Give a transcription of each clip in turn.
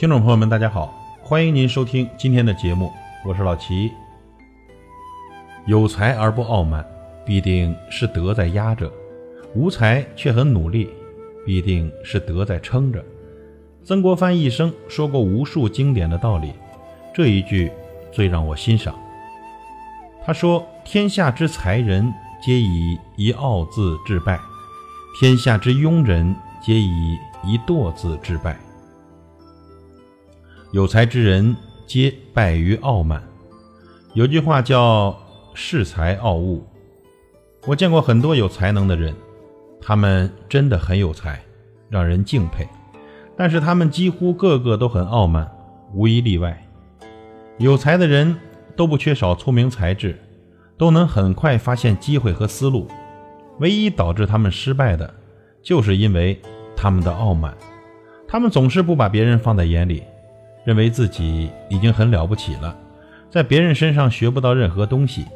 听众朋友们，大家好，欢迎您收听今天的节目，我是老齐。有才而不傲慢，必定是德在压着；无才却很努力，必定是德在撑着。曾国藩一生说过无数经典的道理，这一句最让我欣赏。他说：“天下之才人，皆以一傲字致败；天下之庸人，皆以一惰字致败。有才之人，皆败于傲慢。”有句话叫“恃才傲物”。我见过很多有才能的人，他们真的很有才，让人敬佩。但是他们几乎个个都很傲慢，无一例外。有才的人都不缺少聪明才智，都能很快发现机会和思路。唯一导致他们失败的，就是因为他们的傲慢。他们总是不把别人放在眼里，认为自己已经很了不起了，在别人身上学不到任何东西，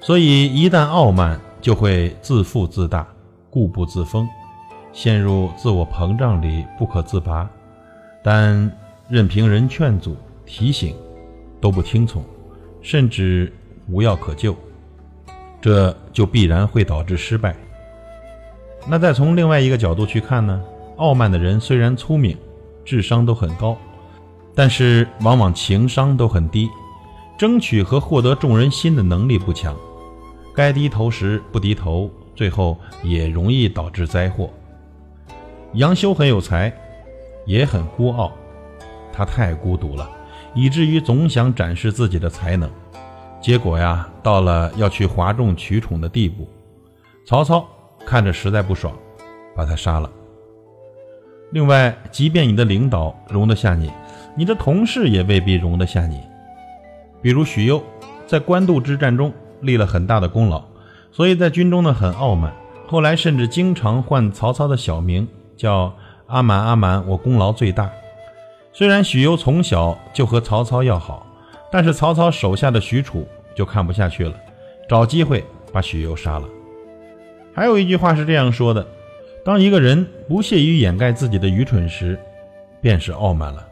所以一旦傲慢，就会自负自大，固步自封。陷入自我膨胀里不可自拔，但任凭人劝阻、提醒，都不听从，甚至无药可救，这就必然会导致失败。那再从另外一个角度去看呢？傲慢的人虽然聪明，智商都很高，但是往往情商都很低，争取和获得众人心的能力不强，该低头时不低头，最后也容易导致灾祸。杨修很有才，也很孤傲，他太孤独了，以至于总想展示自己的才能，结果呀，到了要去哗众取宠的地步。曹操看着实在不爽，把他杀了。另外，即便你的领导容得下你，你的同事也未必容得下你。比如许攸，在官渡之战中立了很大的功劳，所以在军中呢很傲慢，后来甚至经常唤曹操的小名。叫阿满，阿满，我功劳最大。虽然许攸从小就和曹操要好，但是曹操手下的许褚就看不下去了，找机会把许攸杀了。还有一句话是这样说的：当一个人不屑于掩盖自己的愚蠢时，便是傲慢了。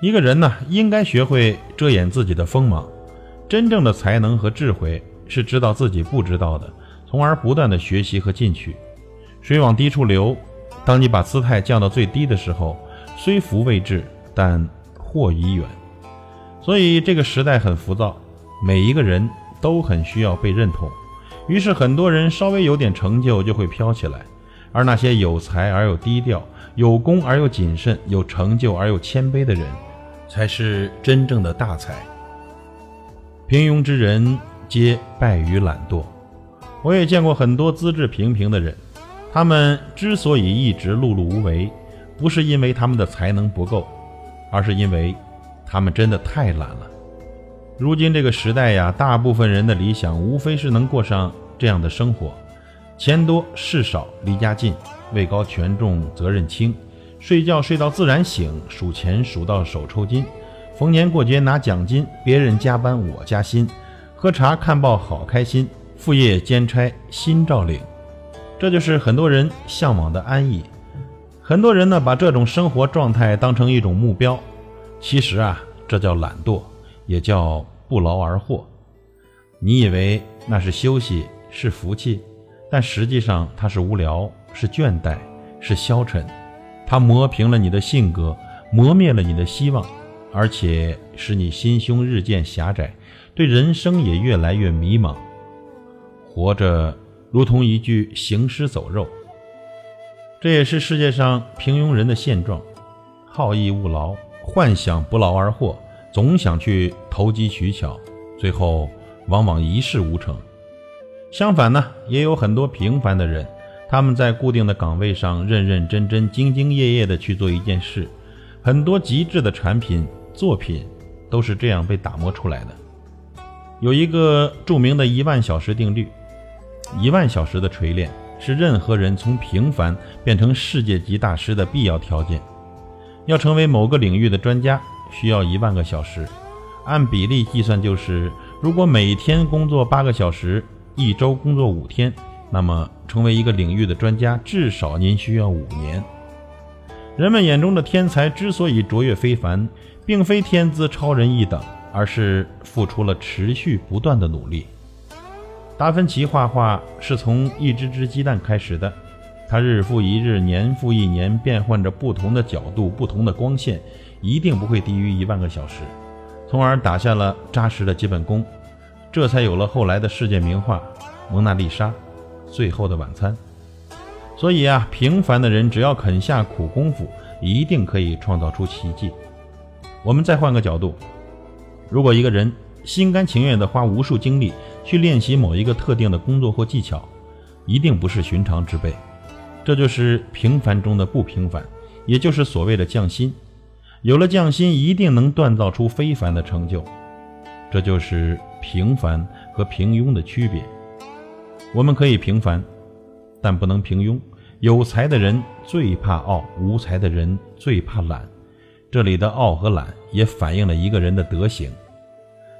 一个人呢，应该学会遮掩自己的锋芒。真正的才能和智慧是知道自己不知道的，从而不断的学习和进取。水往低处流。当你把姿态降到最低的时候，虽福未至，但祸已远。所以这个时代很浮躁，每一个人都很需要被认同。于是很多人稍微有点成就就会飘起来，而那些有才而又低调、有功而又谨慎、有成就而又谦卑的人，才是真正的大才。平庸之人皆败于懒惰。我也见过很多资质平平的人。他们之所以一直碌碌无为，不是因为他们的才能不够，而是因为他们真的太懒了。如今这个时代呀，大部分人的理想无非是能过上这样的生活：钱多事少，离家近，位高权重，责任轻，睡觉睡到自然醒，数钱数到手抽筋，逢年过节拿奖金，别人加班我加薪，喝茶看报好开心，副业兼差心照领。这就是很多人向往的安逸。很多人呢，把这种生活状态当成一种目标。其实啊，这叫懒惰，也叫不劳而获。你以为那是休息，是福气，但实际上它是无聊，是倦怠，是消沉。它磨平了你的性格，磨灭了你的希望，而且使你心胸日渐狭窄，对人生也越来越迷茫。活着。如同一具行尸走肉，这也是世界上平庸人的现状：好逸恶劳，幻想不劳而获，总想去投机取巧，最后往往一事无成。相反呢，也有很多平凡的人，他们在固定的岗位上认认真真、兢兢业业地去做一件事。很多极致的产品作品都是这样被打磨出来的。有一个著名的一万小时定律。一万小时的锤炼是任何人从平凡变成世界级大师的必要条件。要成为某个领域的专家，需要一万个小时。按比例计算，就是如果每天工作八个小时，一周工作五天，那么成为一个领域的专家，至少您需要五年。人们眼中的天才之所以卓越非凡，并非天资超人一等，而是付出了持续不断的努力。达芬奇画画是从一只只鸡蛋开始的，他日复一日，年复一年，变换着不同的角度、不同的光线，一定不会低于一万个小时，从而打下了扎实的基本功，这才有了后来的世界名画《蒙娜丽莎》《最后的晚餐》。所以啊，平凡的人只要肯下苦功夫，一定可以创造出奇迹。我们再换个角度，如果一个人心甘情愿地花无数精力，去练习某一个特定的工作或技巧，一定不是寻常之辈。这就是平凡中的不平凡，也就是所谓的匠心。有了匠心，一定能锻造出非凡的成就。这就是平凡和平庸的区别。我们可以平凡，但不能平庸。有才的人最怕傲，无才的人最怕懒。这里的傲和懒也反映了一个人的德行。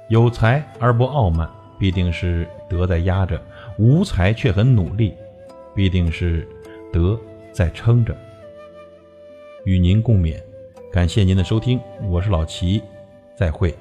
有才而不傲慢。必定是德在压着，无才却很努力，必定是德在撑着。与您共勉，感谢您的收听，我是老齐，再会。